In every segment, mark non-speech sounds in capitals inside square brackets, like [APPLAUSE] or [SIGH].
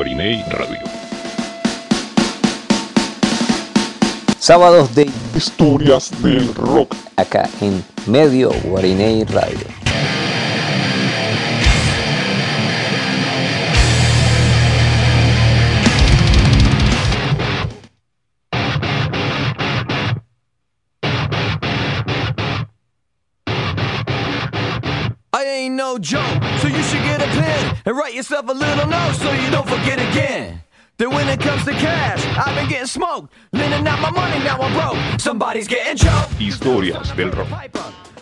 Guariney Radio. Sábados de Historias del Rock. acá en Medio Guariney Radio. I ain't no joke, and write yourself a little note so you don't forget again. That when it comes to cash, I've been getting smoked. Lending out my money, now I'm broke. Somebody's getting choked. Historias del rock.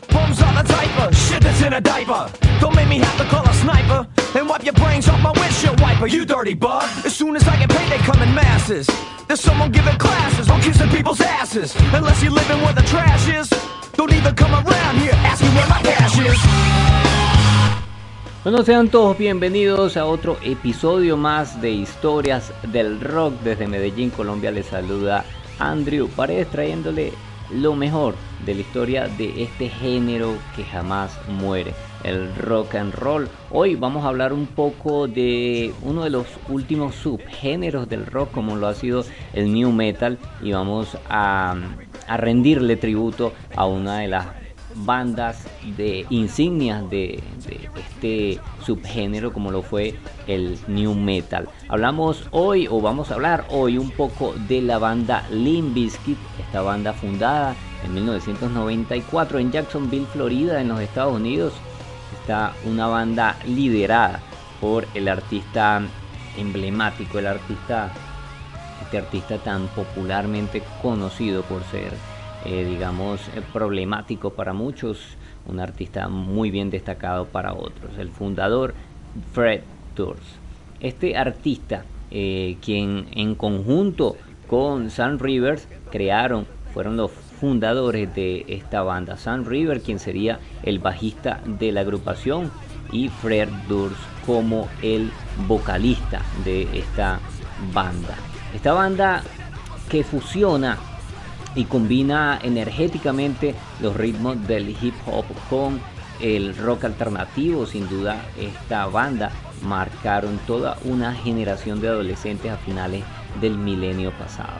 Poems on the typer, shit that's in a diaper. Don't make me have to call a sniper and wipe your brains off my windshield wiper, you dirty bug. As soon as I get paid, they come in masses. There's someone giving classes on kissing people's asses. Unless you're living where the trash is, don't even come around here asking where my cash is. Bueno, sean todos bienvenidos a otro episodio más de Historias del Rock. Desde Medellín, Colombia, les saluda Andrew Paredes trayéndole lo mejor de la historia de este género que jamás muere, el rock and roll. Hoy vamos a hablar un poco de uno de los últimos subgéneros del rock, como lo ha sido el new metal, y vamos a, a rendirle tributo a una de las bandas de insignias de, este subgénero como lo fue el new metal. Hablamos hoy o vamos a hablar hoy un poco de la banda Limp Bizkit, esta banda fundada en 1994 en Jacksonville, Florida, en los Estados Unidos. Está una banda liderada por el artista emblemático, el artista este artista tan popularmente conocido por ser eh, digamos, eh, problemático para muchos, un artista muy bien destacado para otros, el fundador Fred Durst. Este artista, eh, quien en conjunto con Sam Rivers crearon, fueron los fundadores de esta banda. Sam Rivers, quien sería el bajista de la agrupación, y Fred Durst como el vocalista de esta banda. Esta banda que fusiona y combina energéticamente los ritmos del hip hop con el rock alternativo. Sin duda, esta banda marcaron toda una generación de adolescentes a finales del milenio pasado.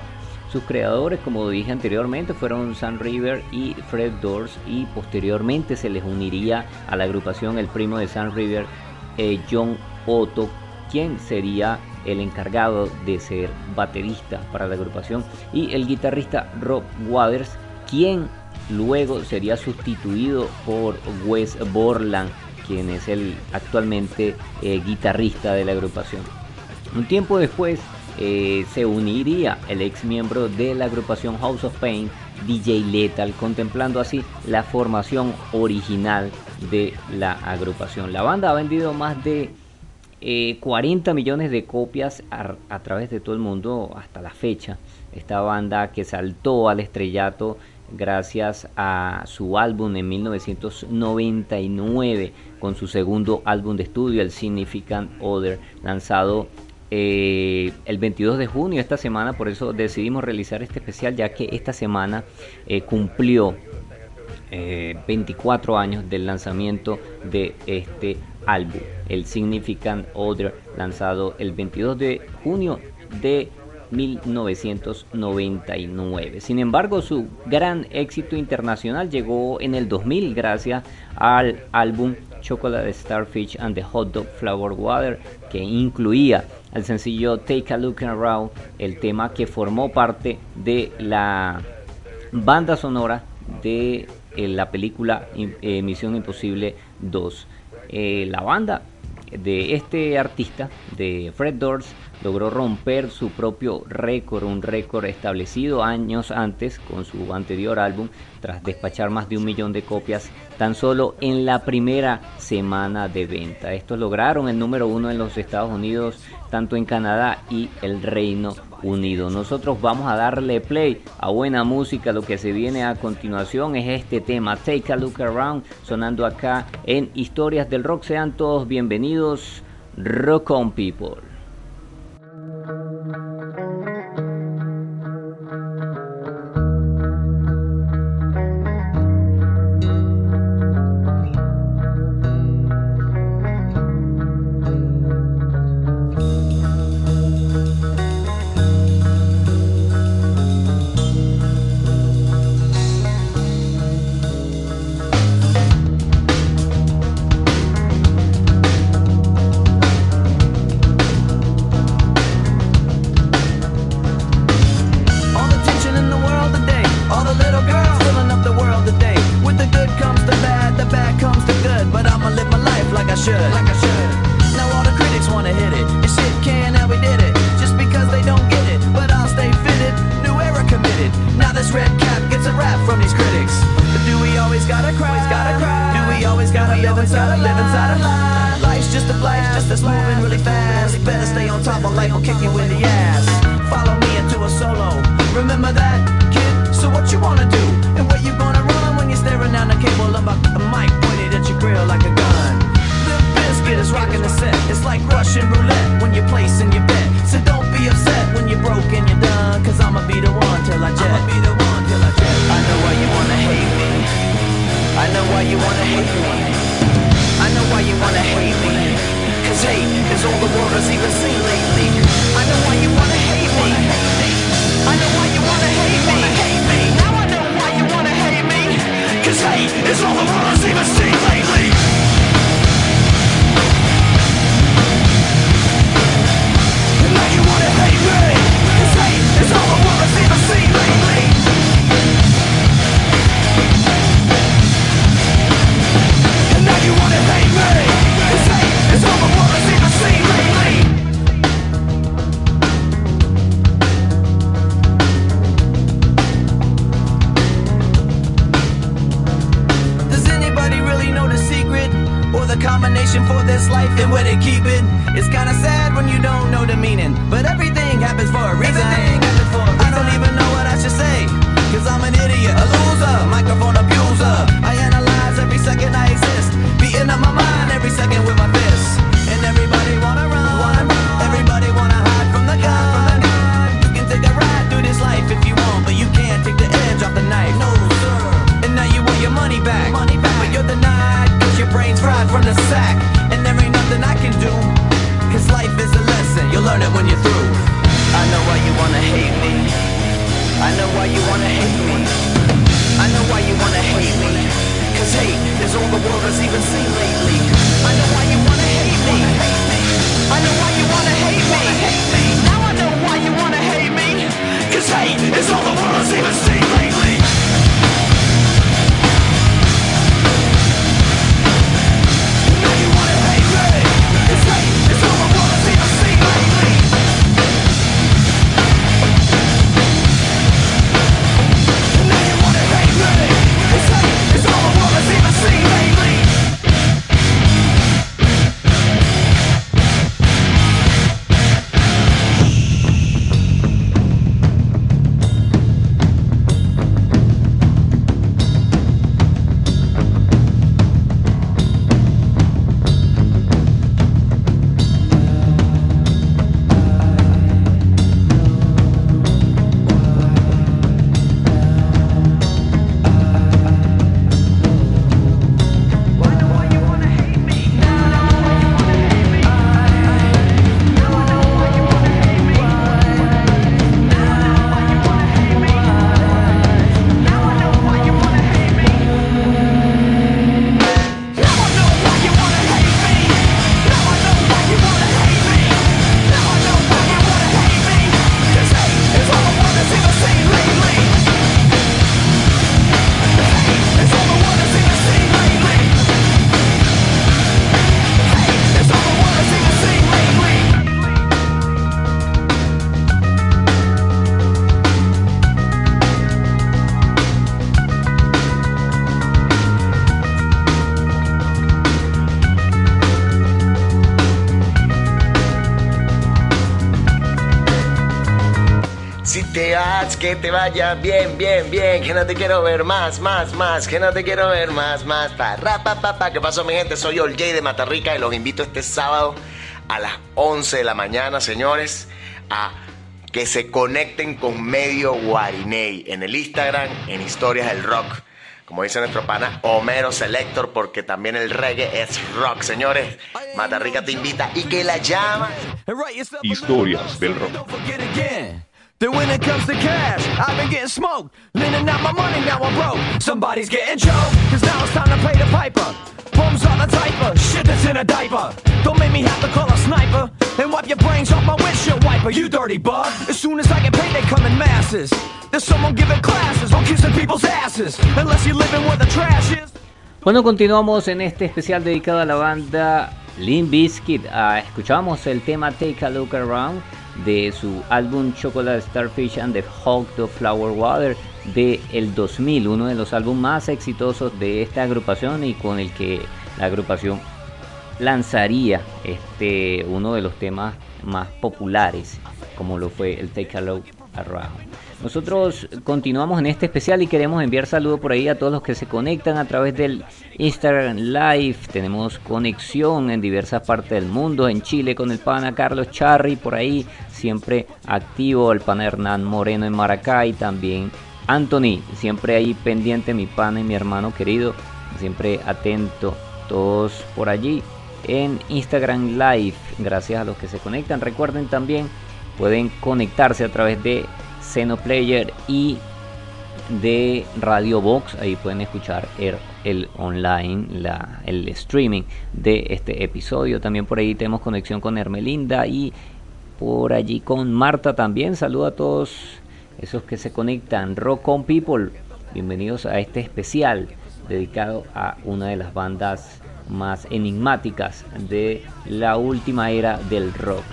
Sus creadores, como dije anteriormente, fueron Sam River y Fred Durst y posteriormente se les uniría a la agrupación el primo de Sam River, eh, John Otto, quien sería el encargado de ser baterista para la agrupación, y el guitarrista Rob Waters, quien luego sería sustituido por Wes Borland, quien es el actualmente eh, guitarrista de la agrupación. Un tiempo después eh, se uniría el ex miembro de la agrupación House of Pain, DJ Lethal, contemplando así la formación original de la agrupación. La banda ha vendido más de eh, 40 millones de copias a, a, través de todo el mundo hasta la fecha. Esta banda que saltó al estrellato gracias a su álbum en 1999 con su segundo álbum de estudio, el Significant Other, lanzado eh, el 22 de junio esta semana. Por eso decidimos realizar este especial ya que esta semana eh, cumplió 24 eh, años del lanzamiento de este álbum, el Significant Other, lanzado el 22 de junio de 1999. Sin embargo, su gran éxito internacional llegó en el 2000 gracias al álbum Chocolate Starfish and the Hot Dog Flower Water, que incluía el sencillo Take a Look Around, el tema que formó parte de la banda sonora de eh, la película eh, Misión Imposible 2. Eh, la banda de este artista, de Fred Durst, logró romper su propio récord, un récord establecido años antes con su anterior álbum, tras despachar más de un millón de copias tan solo en la primera semana de venta. Estos lograron el número uno en los Estados Unidos, tanto en Canadá y el Reino Unido. Nosotros vamos a darle play a buena música. Lo que se viene a continuación es este tema, Take a Look Around, sonando acá en Historias del Rock. Sean todos bienvenidos, Rock on People. que te vaya bien, bien, bien, que no te quiero ver más, más, más, que no te quiero ver más, más, pa, pa, pa, ¿Qué pasó, mi gente? Soy Ol de Matarrica y los invito este sábado a las 11 de la mañana, señores, a que se conecten con Medio Guariney en el Instagram, en Historias del Rock. Como dice nuestro pana Homero Selector, porque también el reggae es rock, señores. Matarrica te invita y que la llama. Historias del Rock. Then when it comes to cash, I've been getting smoked. Lending out my money, now I'm broke. Somebody's getting choked, cause now it's time to pay the piper. Bums on the diaper, shit that's in a diaper. Don't make me have to call a sniper and wipe your brains off my windshield wiper, you dirty bug. As soon as I get paid, they come in masses. There's someone giving classes on kissing people's asses, unless you're living where the trash is. Bueno, continuamos en este especial dedicado a la banda Limp Uh, escuchamos el tema Take a Look Around de su álbum Chocolate Starfish and the Hawk of Flower Water de el 2000, uno de los álbumes más exitosos de esta agrupación y con el que la agrupación lanzaría este uno de los temas más populares como lo fue el Take a Look Around. Nosotros continuamos en este especial y queremos enviar saludos por ahí a todos los que se conectan a través del Instagram Live. Tenemos conexión en diversas partes del mundo, en Chile con el pana Carlos Charri por ahí, siempre activo, el pana Hernán Moreno en Maracay, también Anthony, siempre ahí pendiente, mi pana y mi hermano querido, siempre atento, todos por allí en Instagram Live. Gracias a los que se conectan. Recuerden también, pueden conectarse a través de Xenoplayer y de Radio Box. Ahí pueden escuchar el, online, la, el streaming de este episodio. También por ahí tenemos conexión con Hermelinda y por allí con Marta también. Saludo a todos esos que se conectan. Rock on People, bienvenidos a este especial dedicado a una de las bandas más enigmáticas de la última era del rock.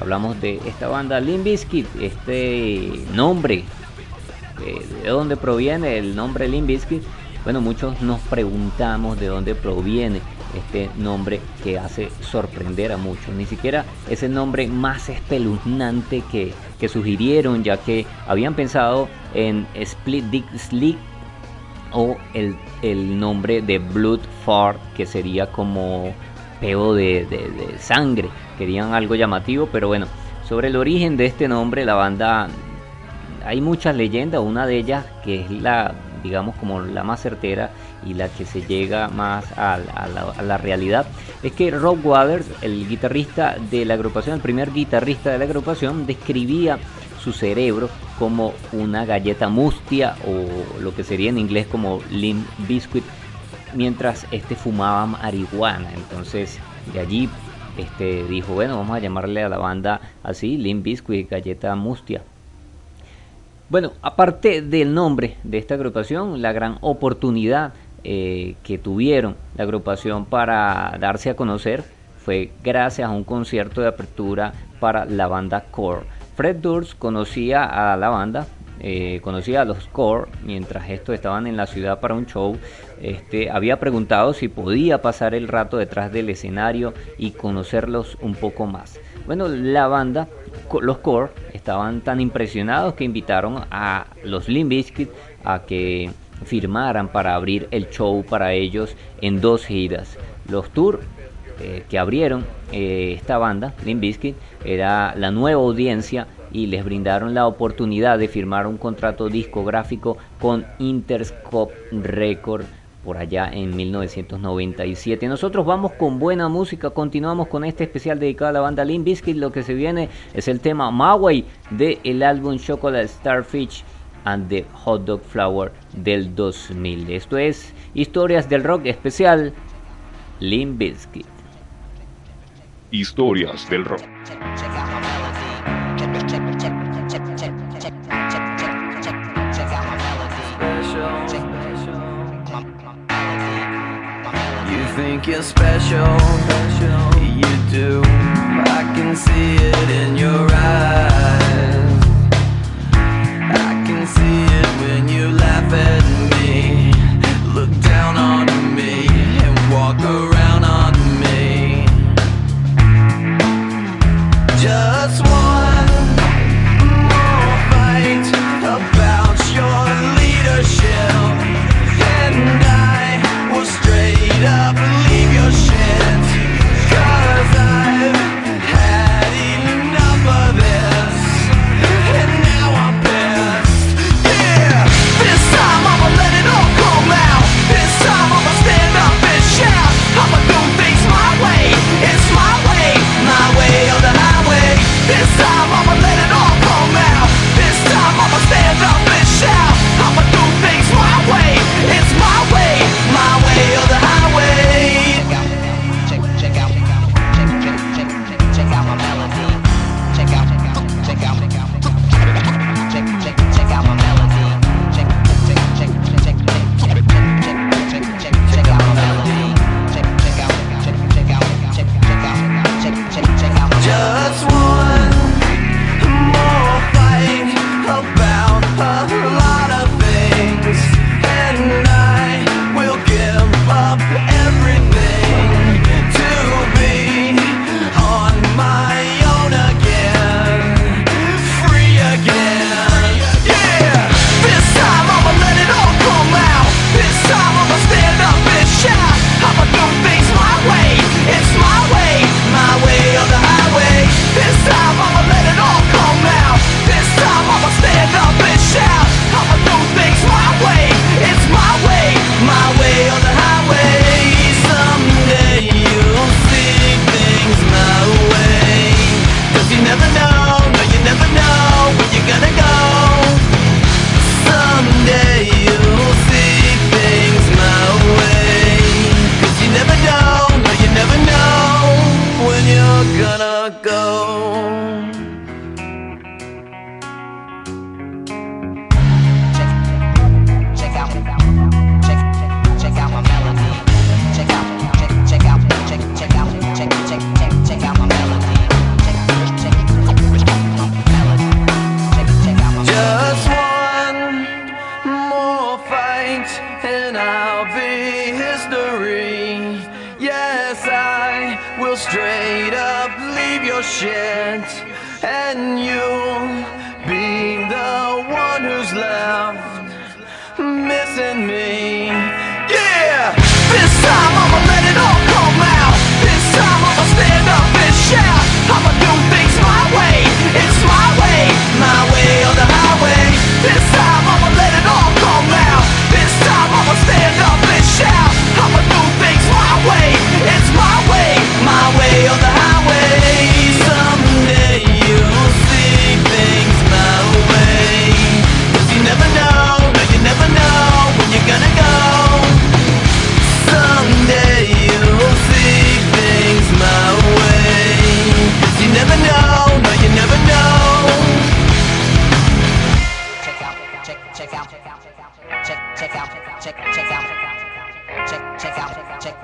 Hablamos de esta banda Limp Bizkit, este nombre, eh, ¿de dónde proviene el nombre Limp Bizkit? Bueno, muchos nos preguntamos de dónde proviene este nombre que hace sorprender a muchos. Ni siquiera es el nombre más espeluznante que, que sugirieron, ya que habían pensado en Split Dick Slick o el, el nombre de Blood Fart, que sería como peo de, de sangre querían algo llamativo, pero bueno, sobre el origen de este nombre, la banda, hay muchas leyendas, una de ellas que es la, digamos, como la más certera y la que se llega más a, la, realidad, es que Rob Waters, el guitarrista de la agrupación, el primer guitarrista de la agrupación, describía su cerebro como una galleta mustia o lo que sería en inglés como limp biscuit mientras este fumaba marihuana entonces de allí este, dijo, bueno, vamos a llamarle a la banda así, Limp Bizkit, Galleta Mustia. Bueno, aparte del nombre de esta agrupación, la gran oportunidad eh, que tuvieron la agrupación para darse a conocer fue gracias a un concierto de apertura para la banda Core. Fred Durst conocía a la banda eh, conocía a los Core mientras estos estaban en la ciudad para un show. Este, había preguntado si podía pasar el rato detrás del escenario y conocerlos un poco más. Bueno, la banda, los Core, estaban tan impresionados que invitaron a los Limp Bizkit a que firmaran para abrir el show para ellos en dos giras. Los tours eh, que abrieron eh, esta banda, Limp Bizkit, era la nueva audiencia y les brindaron la oportunidad de firmar un contrato discográfico con Interscope Record por allá en 1997. Nosotros vamos con buena música, continuamos con este especial dedicado a la banda Limp Bizkit. Lo que se viene es el tema Maui de el álbum Chocolate Starfish and the Hot Dog Flower del 2000. Esto es Historias del Rock especial Limp Bizkit. Historias del Rock. You're special, you do. I can see it in your eyes.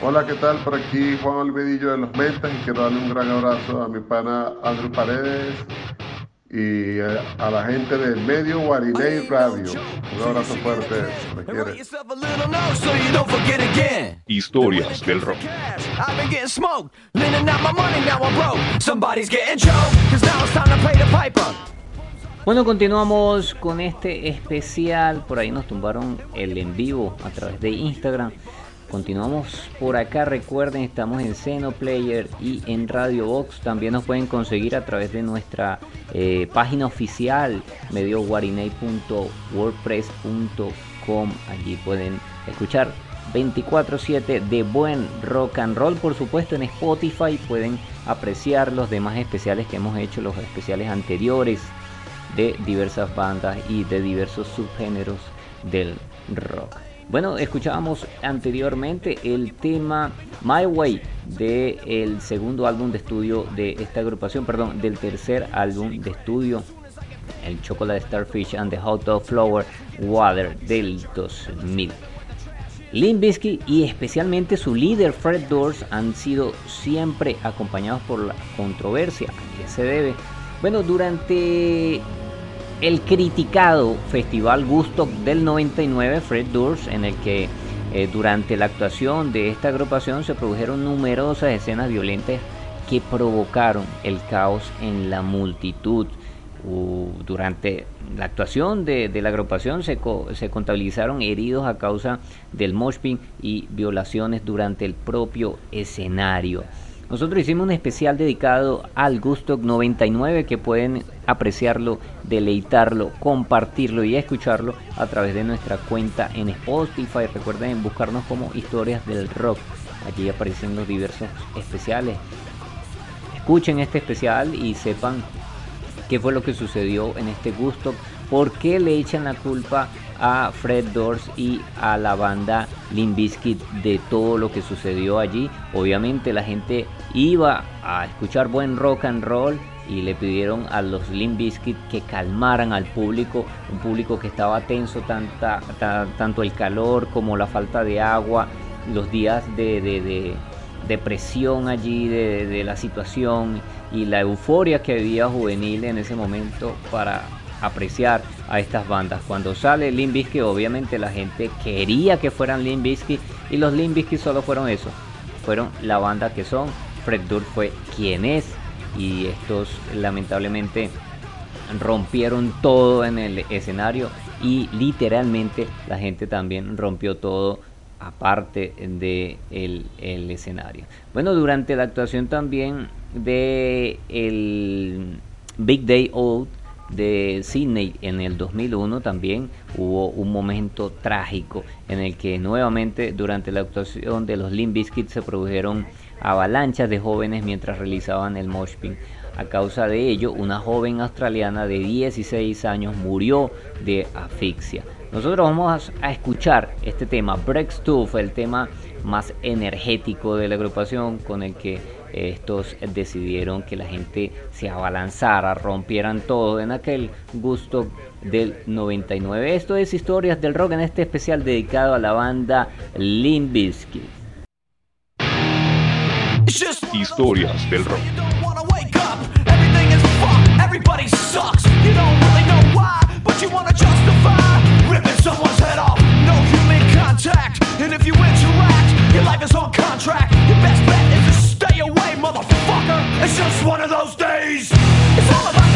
Hola, ¿qué tal? Por aquí Juan Olvedillo de los Mentas y quiero darle un gran abrazo a mi pana Andrew Paredes y eh, a la gente del medio Guarinei Radio. Un abrazo fuerte, me quiere. Historias del rock. I've been getting smoked, lending out my money, now I'm broke. Somebody's getting choked, cause now it's time to pay the piper. Bueno, continuamos con este especial. Por ahí nos tumbaron el en vivo a través de Instagram. Continuamos por acá. Recuerden, estamos en Seno Player y en Radio Box. También nos pueden conseguir a través de nuestra eh, página oficial, medioguarinei.wordpress.com. Allí pueden escuchar 24/7 de buen rock and roll. Por supuesto, en Spotify pueden apreciar los demás especiales que hemos hecho, los especiales anteriores de diversas bandas y de diversos subgéneros del rock. Bueno, escuchábamos anteriormente el tema My Way del el segundo álbum de estudio de esta agrupación, perdón, del tercer álbum de estudio, el Chocolate Starfish and the Hot Dog Flower Water del 2000. Limp Bizkit y especialmente su líder Fred Durst han sido siempre acompañados por la controversia. ¿A qué se debe? Bueno, durante el criticado Festival Gusto del 99, Fred Durst, en el que eh, durante la actuación de esta agrupación se produjeron numerosas escenas violentas que provocaron el caos en la multitud. Uh, durante la actuación de, de la agrupación se, co- se contabilizaron heridos a causa del mosh pit y violaciones durante el propio escenario. Nosotros hicimos un especial dedicado al Gusto 99 que pueden apreciarlo, deleitarlo, compartirlo y escucharlo a través de nuestra cuenta en Spotify. Recuerden buscarnos como Historias del Rock. Allí aparecen los diversos especiales. Escuchen este especial y sepan qué fue lo que sucedió en este gusto, por qué le echan la culpa a Fred Durst y a la banda Limp Bizkit de todo lo que sucedió allí. Obviamente la gente iba a escuchar buen rock and roll y le pidieron a los Limp Bizkit que calmaran al público, un público que estaba tenso tanto el calor como la falta de agua, los días de, de- de- de presión allí de, de la situación y la euforia que había juvenil en ese momento para apreciar a estas bandas. Cuando sale Limp Bizkit, obviamente la gente quería que fueran Limp Bizkit y los Limp Bizkit solo fueron eso, fueron la banda que son. Fred Durst fue quien es y estos lamentablemente rompieron todo en el escenario y literalmente la gente también rompió todo aparte de el escenario. Bueno, durante la actuación también de el Big Day Out de Sydney en el 2001 también hubo un momento trágico en el que nuevamente durante la actuación de los Limp Bizkit se produjeron avalanchas de jóvenes mientras realizaban el mosh pit. A causa de ello, una joven australiana de 16 años murió de asfixia. Nosotros vamos a escuchar este tema, Break Stuff, el tema más energético de la agrupación con el que estos decidieron que la gente se abalanzara, rompieran todo en aquel gusto del 99. Esto es Historias del Rock en este especial dedicado a la banda Limp Bizkit. Historias del rock. And if you interact, your life is on contract. Your best bet motherfucker. It's just one of those days. It's all about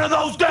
one of those days.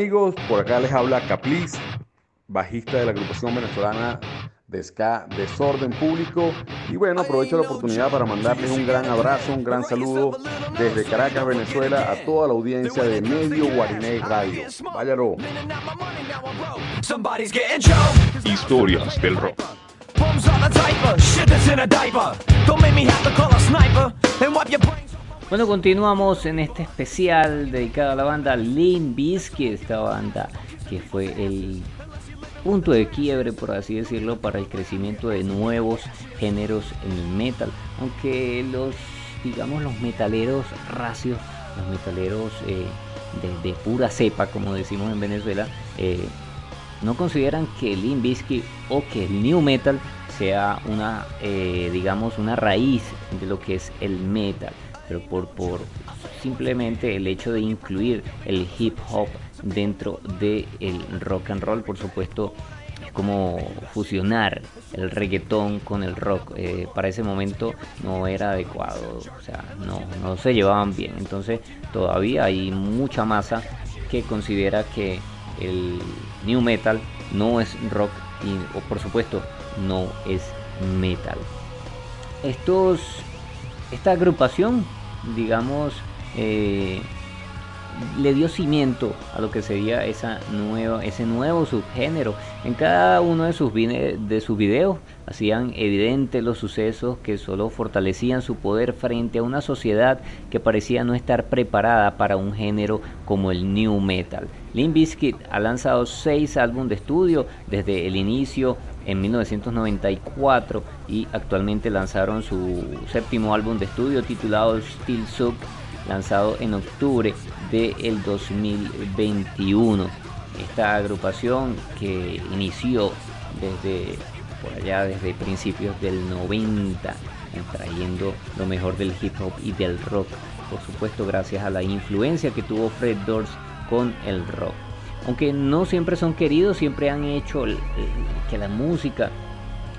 Amigos? Por acá les habla Capliz, bajista de la agrupación venezolana de Ska Desorden Público. Y bueno, aprovecho la oportunidad para mandarles un gran abrazo, un gran saludo desde Caracas, Venezuela, a toda la audiencia de Medio Guariney Radio. Váyalo. Historias del rock. Bueno, continuamos en este especial dedicado a la banda Limp Bizkit, esta banda que fue el punto de quiebre, por así decirlo, para el crecimiento de nuevos géneros en el metal. Aunque los, digamos, los metaleros racios, los metaleros eh, de, pura cepa, como decimos en Venezuela, eh, no consideran que el Limp Bizkit o que el New Metal sea una, eh, digamos, una raíz de lo que es el metal, pero por, por simplemente el hecho de incluir el hip hop dentro del rock and roll, por supuesto, es como fusionar el reggaetón con el rock. Eh, para ese momento no era adecuado, o sea, no, no se llevaban bien. Entonces todavía hay mucha masa que considera que el new metal no es rock y, o por supuesto no es metal. Estos, esta agrupación, digamos, eh, le dio cimiento a lo que sería esa nueva, ese nuevo subgénero. En cada uno de sus, de sus videos hacían evidentes los sucesos que solo fortalecían su poder frente a una sociedad que parecía no estar preparada para un género como el new metal. Limp Bizkit ha lanzado seis álbumes de estudio desde el inicio en 1994 y actualmente lanzaron su séptimo álbum de estudio titulado Still Sub lanzado en octubre del 2021. Esta agrupación que inició desde por allá desde principios del 90 trayendo lo mejor del hip hop y del rock por supuesto gracias a la influencia que tuvo Fred Durst con el rock aunque no siempre son queridos siempre han hecho que la música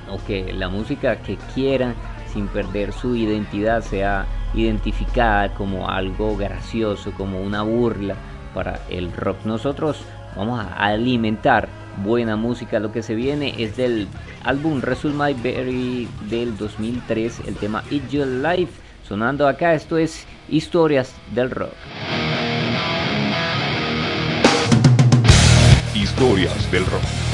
o que la música que quieran sin perder su identidad sea identificada como algo gracioso, como una burla para el rock. Nosotros vamos a alimentar buena música. Lo que se viene es del álbum Result My Berry del 2003, el tema It's Your Life. Sonando acá, esto es Historias del Rock. Historias del Rock.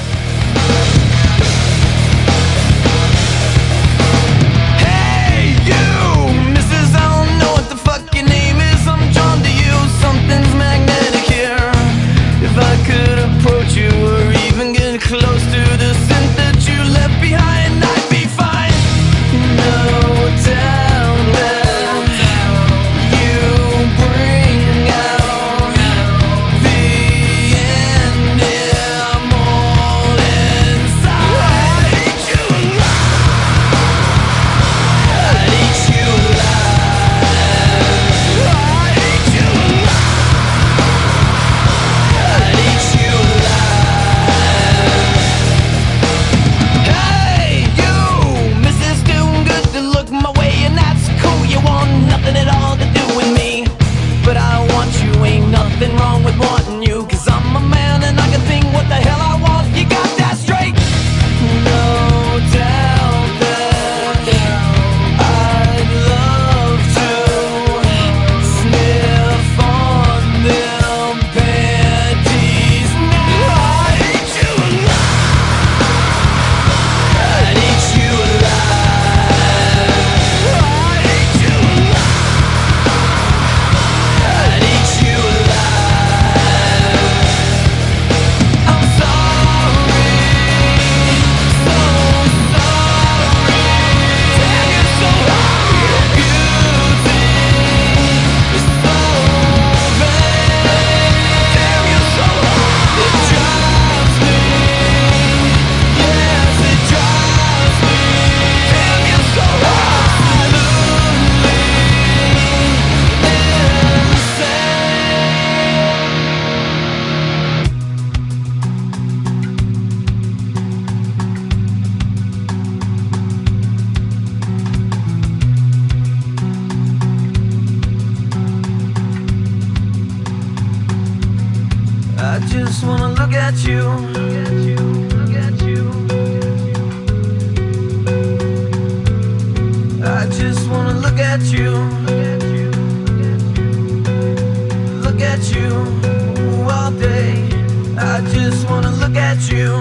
just wanna look at you. Look at you all day. I just wanna look at you.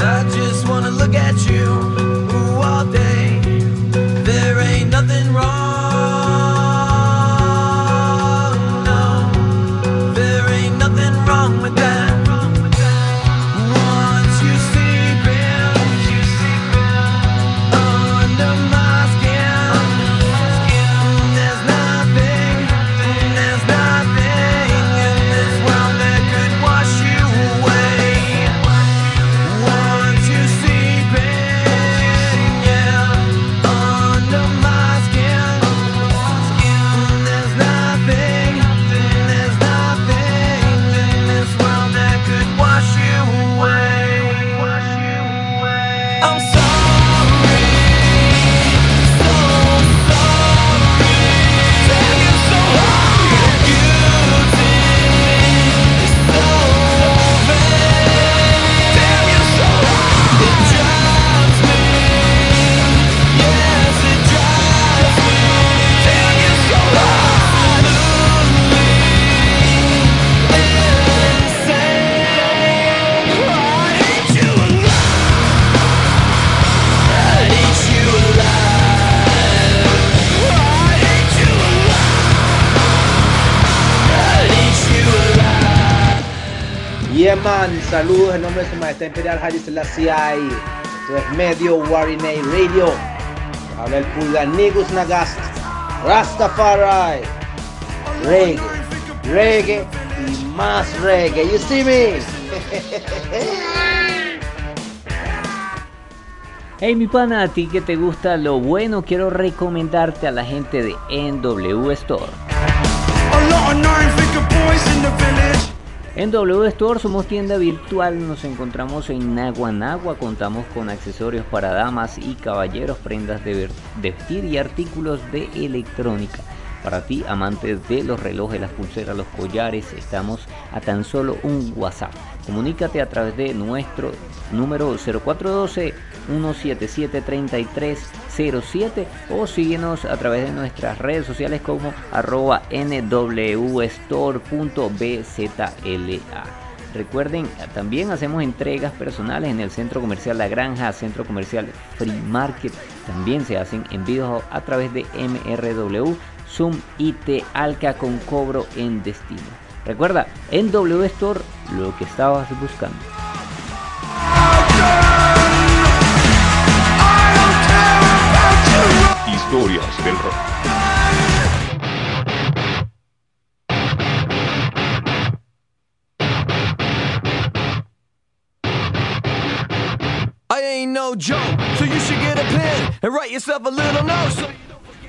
I just wanna look at you. Man, saludos en nombre de su majestad imperial Haile Selassie. Esto es Medio Warinei Radio. Habla el Pulganigus Nagast. Rastafari. Reggae, reggae y más reggae. You see me? [LAUGHS] Hey mi pana, a ti que te gusta lo bueno, quiero recomendarte a la gente de NW Store. En W Store somos tienda virtual, nos encontramos en Naguanagua, contamos con accesorios para damas y caballeros, prendas de vestir y artículos de electrónica. Para ti, amantes de los relojes, las pulseras, los collares, estamos a tan solo un WhatsApp. Comunícate a través de nuestro número 0412 177-3307 o síguenos a través de nuestras redes sociales como arroba nwstore.bzla. Recuerden, también hacemos entregas personales en el Centro Comercial La Granja, Centro Comercial Free Market. También se hacen envíos a través de MRW, Zoom y Te Alca con cobro en destino. Recuerda, en W Store lo que estabas buscando. Little note. So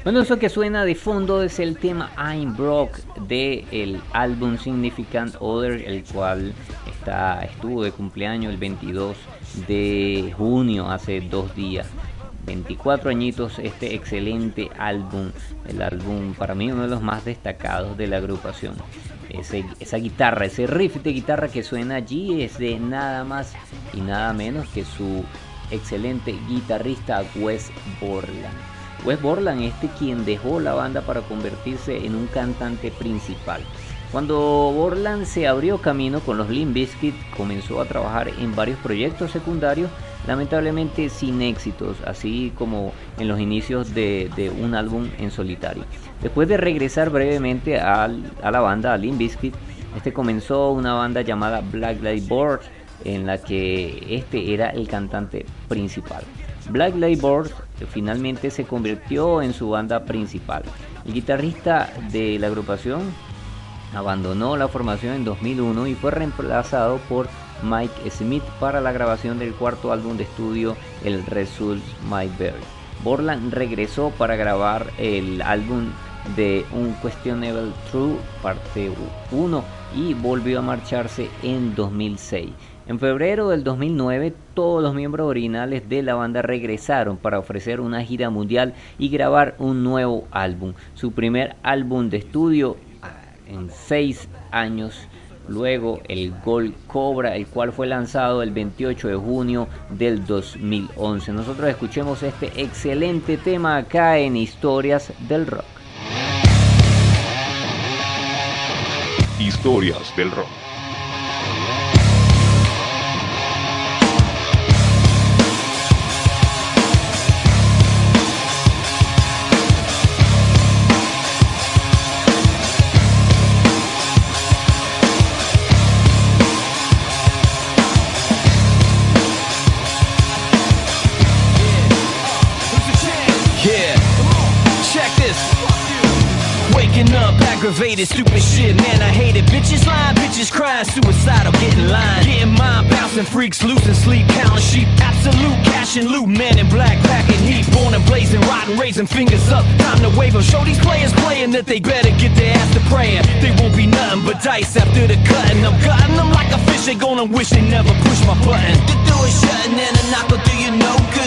Bueno, eso que suena de fondo es el tema I'm Broke de el álbum Significant Other, el cual está, estuvo de cumpleaños el 22 de junio, hace dos días. 24 añitos este excelente álbum, el álbum para mí uno de los más destacados de la agrupación. Esa guitarra, ese riff de guitarra que suena allí es de nada más y nada menos que su excelente guitarrista Wes Borland. Wes Borland este quien dejó la banda para convertirse en un cantante principal. Cuando Borland se abrió camino con los Limp Bizkit, comenzó a trabajar en varios proyectos secundarios, lamentablemente sin éxitos, así como en los inicios de, de un álbum en solitario. Después de regresar brevemente a la banda, a Limp Bizkit, este comenzó una banda llamada Black Light Board, en la que este era el cantante principal. Black Light Board finalmente se convirtió en su banda principal. El guitarrista de la agrupación abandonó la formación en 2001 y fue reemplazado por Mike Smith para la grabación del cuarto álbum de estudio, el Result My Berry. Borland regresó para grabar el álbum de Unquestionable True, parte 1, y volvió a marcharse en 2006. En febrero del 2009, todos los miembros originales de la banda regresaron para ofrecer una gira mundial y grabar un nuevo álbum, su primer álbum de estudio en seis años. Luego el Gol Cobra, el cual fue lanzado el 28 de junio del 2011. Nosotros escuchemos este excelente tema acá en Historias del Rock. Historias del rock. Stupid shit, man, I hate it. Bitches lying, bitches crying, suicidal, getting lined. Getting mind bouncing, freaks losing sleep, counting sheep. Absolute cash and loot, man in black, packing heat. Born and blazing, rotten, raising fingers up. Time to wave wave 'em. Show these players playing that they better get their ass to praying. They won't be nothing but dice after the cutting. I'm cutting them like a fish, they gonna wish they never pushed my button. The door is shutting and a knock will do you no good.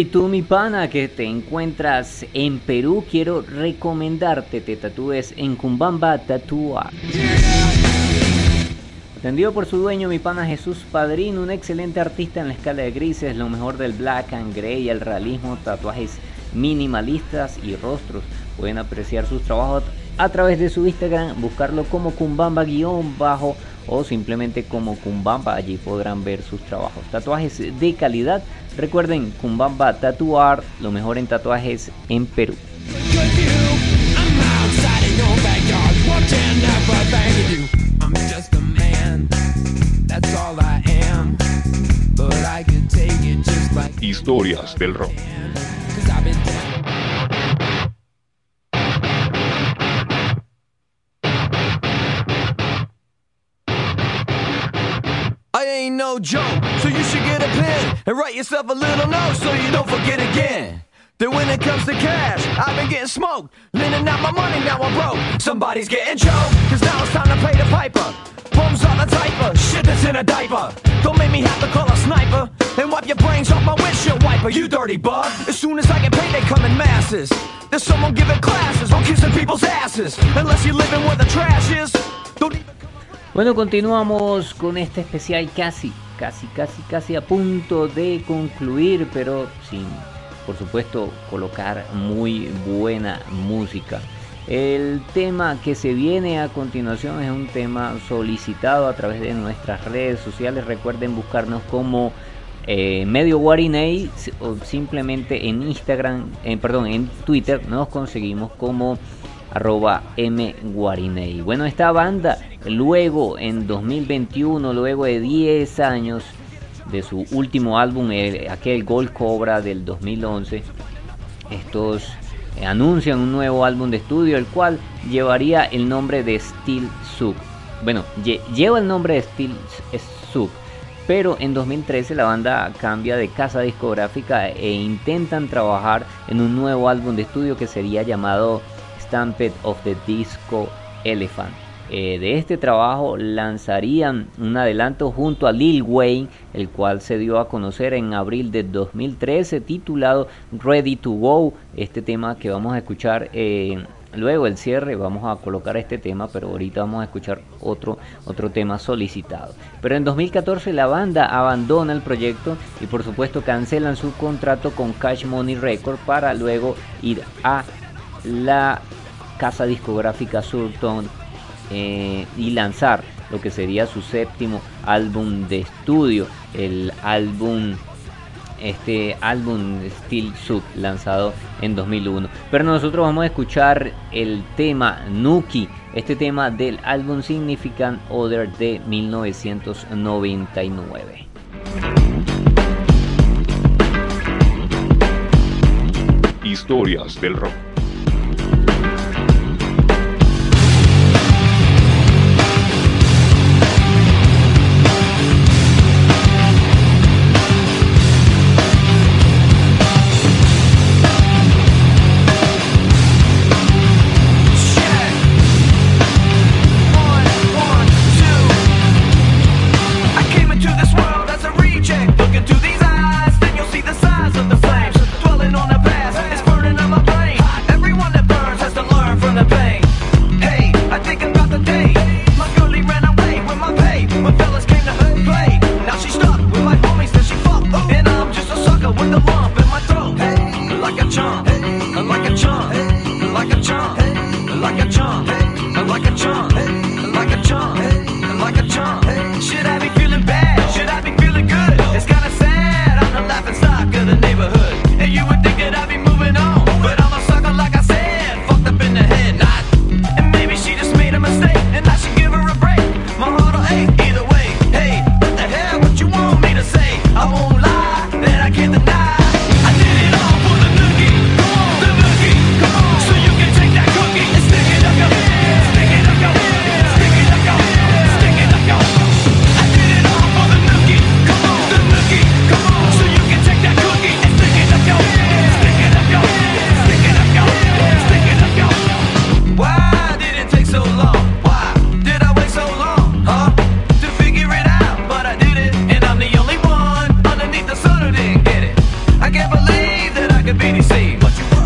Hey, tú mi pana que te encuentras en Perú, quiero recomendarte te tatúes en Cumbamba Tattoo Atendido por su dueño, mi pana Jesús Padrino, un excelente artista en la escala de grises, lo mejor del black and grey, el realismo, tatuajes minimalistas y rostros. Pueden apreciar sus trabajos a través de su Instagram, buscarlo como Kumbamba-bajo o simplemente como Kumbamba, allí podrán ver sus trabajos. Tatuajes de calidad, recuerden Kumbamba Tatuar, lo mejor en tatuajes en Perú. Good view. I'm no joke, so you should get a pen and write yourself a little note so you don't forget again. Then when it comes to cash, I've been getting smoked. Lending out my money, now I'm broke. Somebody's getting choked, cause now it's time to pay the piper. Poems on the typer, shit that's in a diaper. Don't make me have to call a sniper and wipe your brains off my windshield wiper, you dirty bug. As soon as I get paid, they come in masses. There's someone giving classes on kissing people's asses. Unless you're living where the trash is. Don't even Bueno, continuamos con este especial casi, casi, casi, casi a punto de concluir, pero sin, por supuesto, colocar muy buena música. El tema que se viene a continuación es un tema solicitado a través de nuestras redes sociales. Recuerden buscarnos como eh, Medio Guarinei o simplemente en Instagram, eh, perdón, en Twitter nos conseguimos como arroba mguarinei. Bueno, esta banda luego en 2021, luego de 10 años de su último álbum, el- aquel Gold Cobra del 2011, estos eh, anuncian un nuevo álbum de estudio, el cual llevaría el nombre de Steel Sub. Bueno, lle- lleva el nombre de Steel Sub, pero en 2013 la banda cambia de casa discográfica e intentan trabajar en un nuevo álbum de estudio que sería llamado Stampede of the Disco Elephant. Eh, de este trabajo lanzarían un adelanto junto a Lil Wayne, el cual se dio a conocer en abril de 2013, titulado Ready to Go. Este tema que vamos a escuchar eh, luego el cierre, vamos a colocar este tema, pero ahorita vamos a escuchar otro, otro tema solicitado. Pero en 2014 la banda abandona el proyecto y por supuesto cancelan su contrato con Cash Money Record para luego ir a la casa discográfica Surton eh, y lanzar lo que sería su séptimo álbum de estudio, el álbum este álbum Steel Sub lanzado en 2001. Pero nosotros vamos a escuchar el tema Nuki, este tema del álbum Significant Other de 1999. Historias del rock. could be deceived.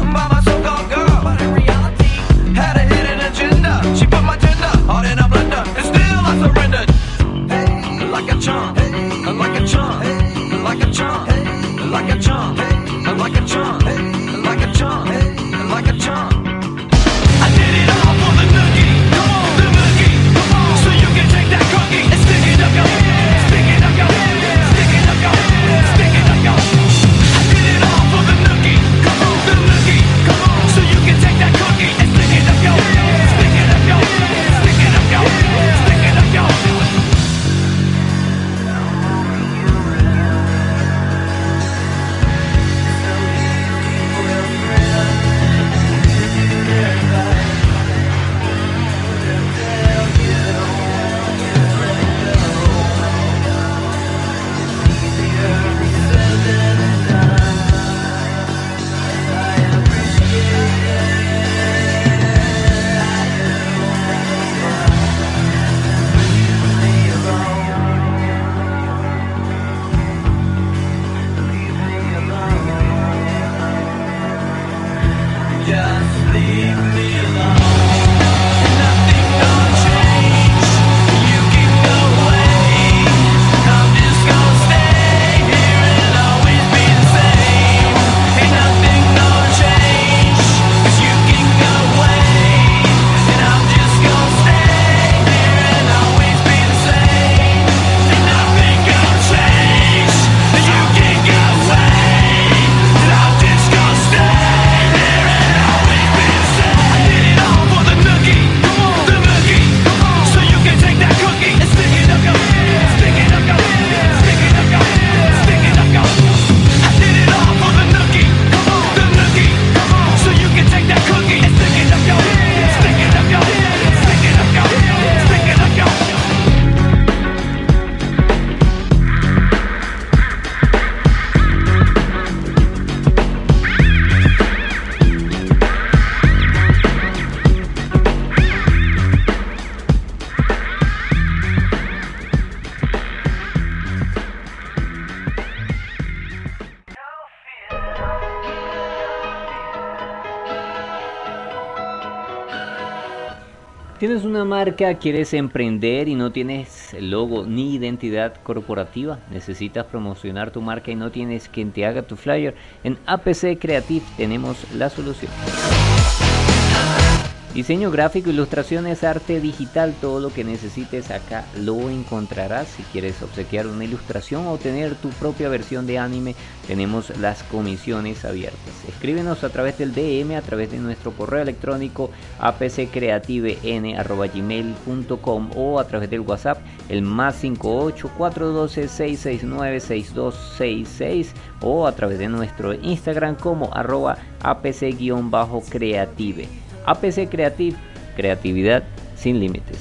marca quieres emprender y no tienes logo ni identidad corporativa? ¿Necesitas promocionar tu marca y no tienes quien te haga tu flyer? En APC Creative tenemos la solución. Diseño gráfico, ilustraciones, arte digital, todo lo que necesites acá lo encontrarás. Si quieres obsequiar una ilustración o tener tu propia versión de anime, tenemos las comisiones abiertas. Escríbenos a través del DM, a través de nuestro correo electrónico apccreativen.gmail.com o a través del WhatsApp el más 58 412 669 6266 o a través de nuestro Instagram como arroba apc-creative. APC Creative, creatividad sin límites.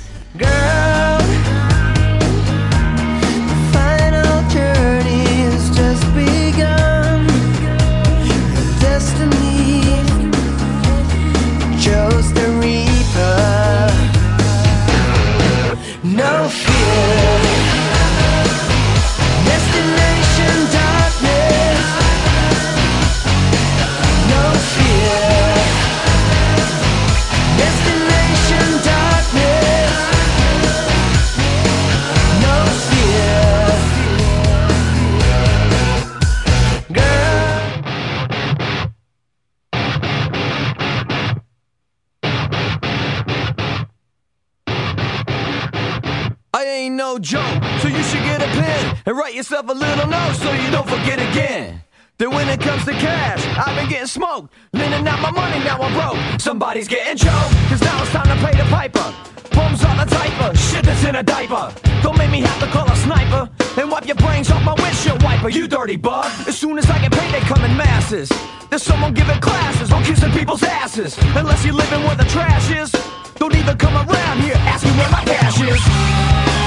Ain't no joke, so you should get a pen and write yourself a little note so you don't forget again. That when it comes to cash, I've been getting smoked. Lending out my money, now I'm broke. Somebody's getting choked, cause now it's time to pay the piper. Bombs on the diaper, shit that's in a diaper. Don't make me have to call a sniper and wipe your brains off my windshield wiper, you dirty bug. As soon as I get paid, they come in masses. There's someone giving classes on kissing people's asses. Unless you're living where the trash is, don't even come around here asking where my cash is.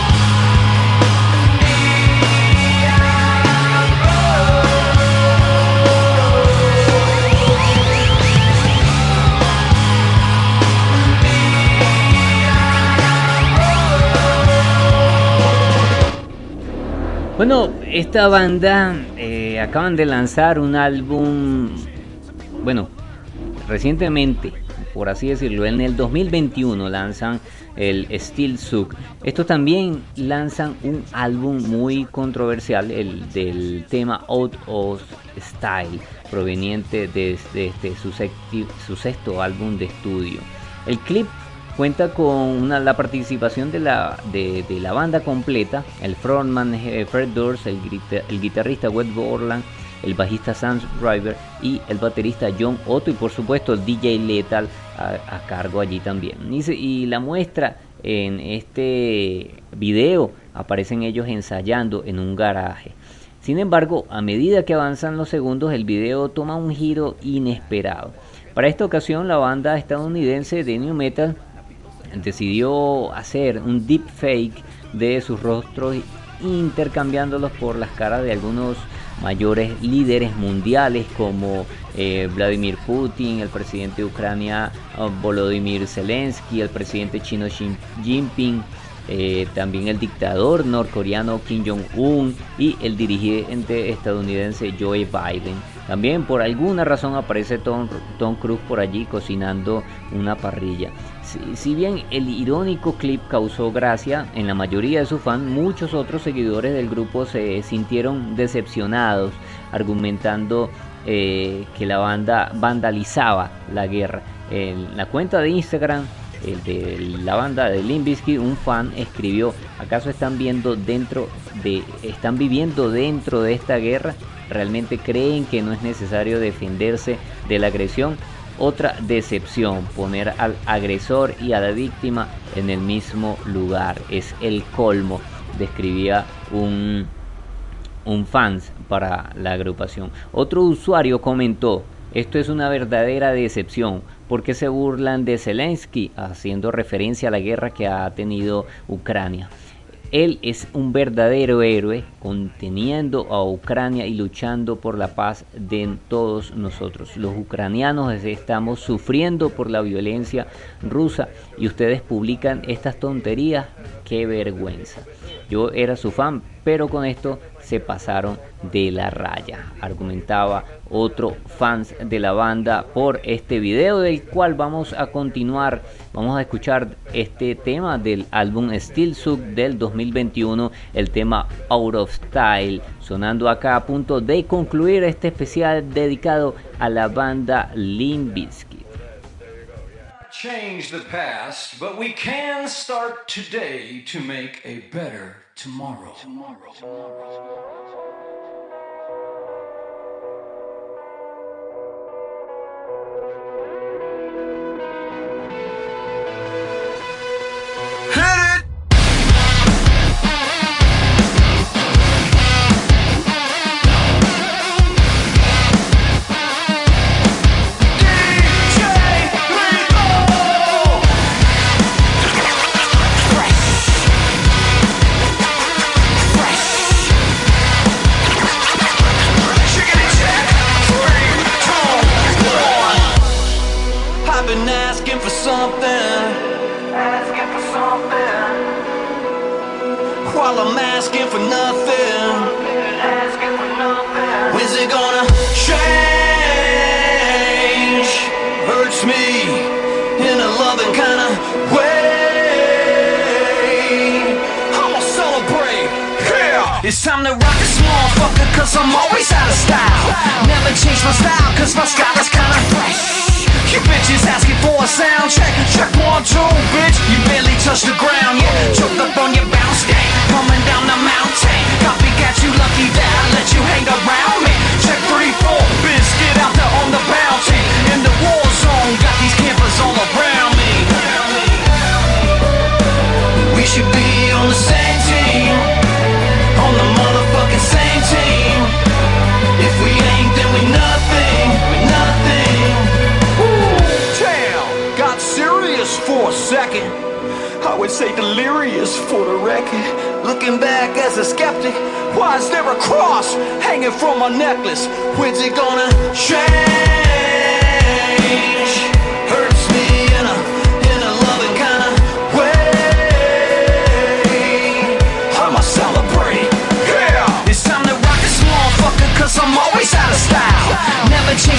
Bueno, esta banda eh, acaban de lanzar un álbum, bueno, recientemente, por así decirlo, en el 2021 lanzan el Steel Sook. Estos también lanzan un álbum muy controversial, el del tema Out of Style, proveniente de, su, sexti- su sexto álbum de estudio. El clip cuenta con una- la participación de la, banda completa, el frontman eh, Fred Durst, el, guitarrista Wes Borland, el bajista Sam River y el baterista John Otto y por supuesto el DJ Lethal a, cargo allí también. Y, y la muestra en este video aparecen ellos ensayando en un garaje. Sin embargo, a medida que avanzan los segundos, el video toma un giro inesperado. Para esta ocasión, la banda estadounidense de New Metal decidió hacer un deep fake de sus rostros intercambiándolos por las caras de algunos mayores líderes mundiales como eh, Vladimir Putin, el presidente de Ucrania uh, Volodymyr Zelensky, el presidente chino Xi Jinping, eh, también el dictador norcoreano Kim Jong-un y el dirigente estadounidense Joe Biden. También por alguna razón aparece Tom, Tom Cruise por allí cocinando una parrilla. Si, si bien el irónico clip causó gracia en la mayoría de sus fans, muchos otros seguidores del grupo se sintieron decepcionados, argumentando eh, que la banda vandalizaba la guerra. En la cuenta de Instagram el de la banda de Limp Bizkit, un fan escribió, ¿acaso están viendo dentro de están viviendo dentro de esta guerra? ¿Realmente creen que no es necesario defenderse de la agresión? Otra decepción, poner al agresor y a la víctima en el mismo lugar, es el colmo, describía un un fans para la agrupación. Otro usuario comentó, esto es una verdadera decepción, porque se burlan de Zelensky, haciendo referencia a la guerra que ha tenido Ucrania. Él es un verdadero héroe, conteniendo a Ucrania y luchando por la paz de todos nosotros. Los ucranianos estamos sufriendo por la violencia rusa y ustedes publican estas tonterías. Qué vergüenza. Yo era su fan, pero con esto se pasaron de la raya, argumentaba otro fans de la banda por este video del cual vamos a continuar, vamos a escuchar este tema del álbum Steel Sub del 2021, el tema Out of Style, sonando acá a punto de concluir este especial dedicado a la banda Limp Bizkit. change the past, but we can start today to make a better tomorrow. tomorrow. Hit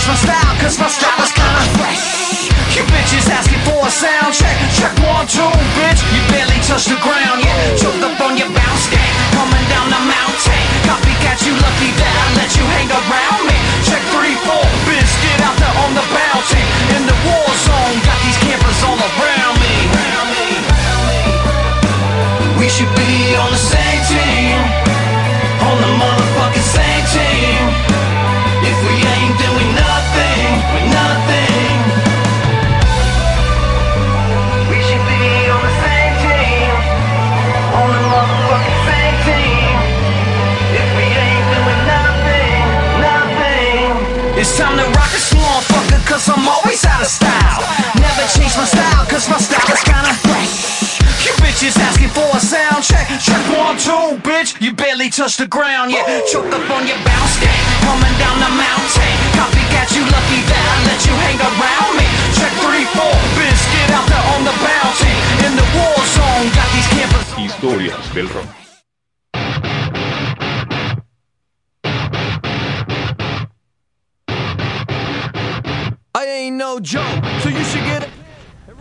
my style, cause my style touch the ground yet. Choked up on your bounce game.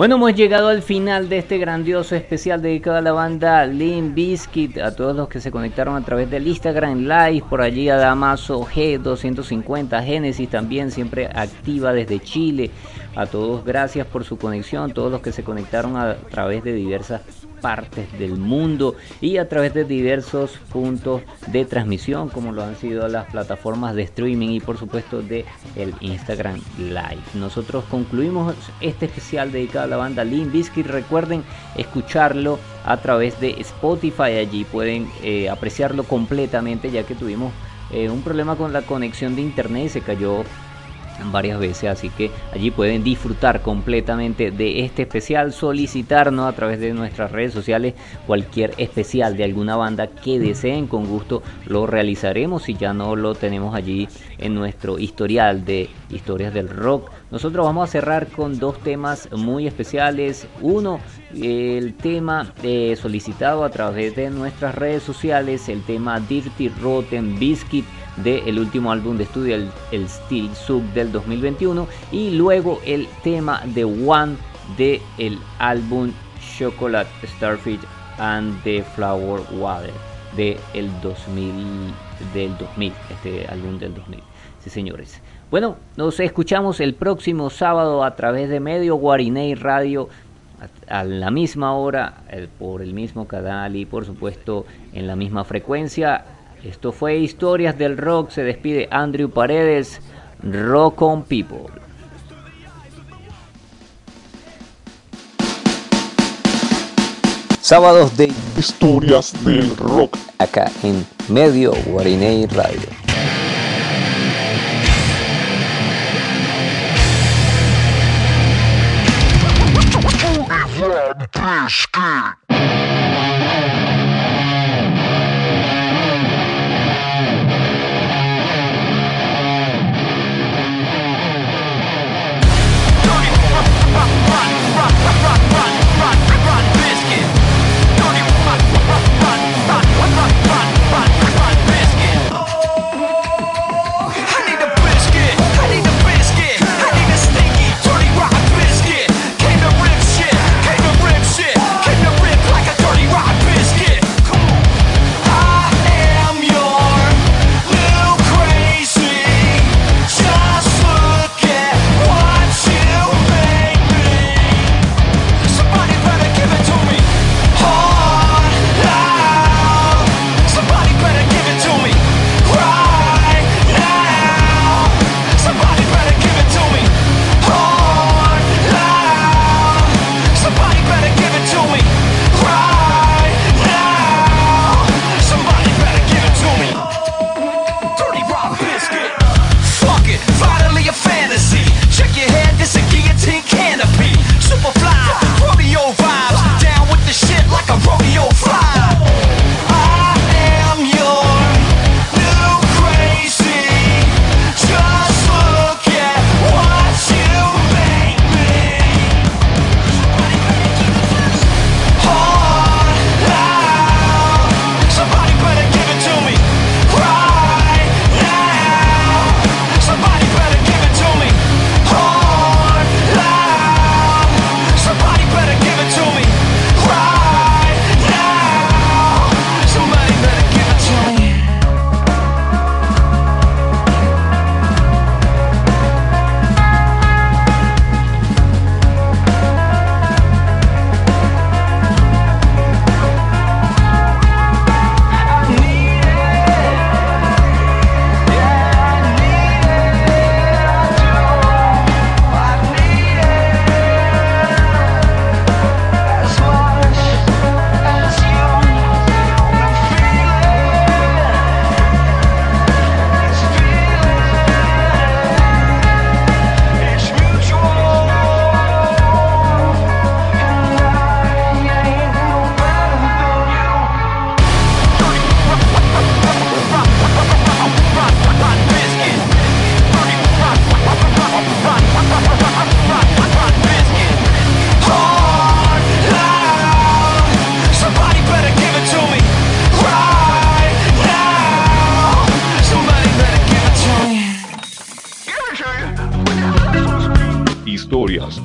Bueno, hemos llegado al final de este grandioso especial dedicado a la banda Limp Bizkit, a todos los que se conectaron a través del Instagram Live, por allí a Damaso G250, Génesis también siempre activa desde Chile, a todos gracias por su conexión, todos los que se conectaron a través de diversas partes del mundo y a través de diversos puntos de transmisión como lo han sido las plataformas de streaming y por supuesto de el Instagram Live. Nosotros concluimos este especial dedicado a la banda Limp Bizkit. Recuerden escucharlo a través de Spotify. Allí pueden eh, apreciarlo completamente ya que tuvimos eh, un problema con la conexión de internet y se cayó varias veces así que allí pueden disfrutar completamente de este especial solicitarnos a través de nuestras redes sociales cualquier especial de alguna banda que deseen con gusto lo realizaremos si ya no lo tenemos allí en nuestro historial de historias del rock. Nosotros vamos a cerrar con dos temas muy especiales. Uno el tema eh, solicitado a través de nuestras redes sociales el tema Dirty Rotten Biscuit del de último álbum de estudio, el, el Steel Sub del 2021, y luego el tema de One del de álbum Chocolate Starfish and the Flower Water del de 2000, del 2000, este álbum del 2000. Sí, señores. Bueno, nos escuchamos el próximo sábado a través de Medio Guarinei Radio a la misma hora, por el mismo canal y por supuesto en la misma frecuencia esto fue Historias del Rock. Se despide Andrew Paredes, Rock on People. Sábados de Historias del Rock. Acá en Medio Guarinei Radio.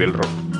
del rock.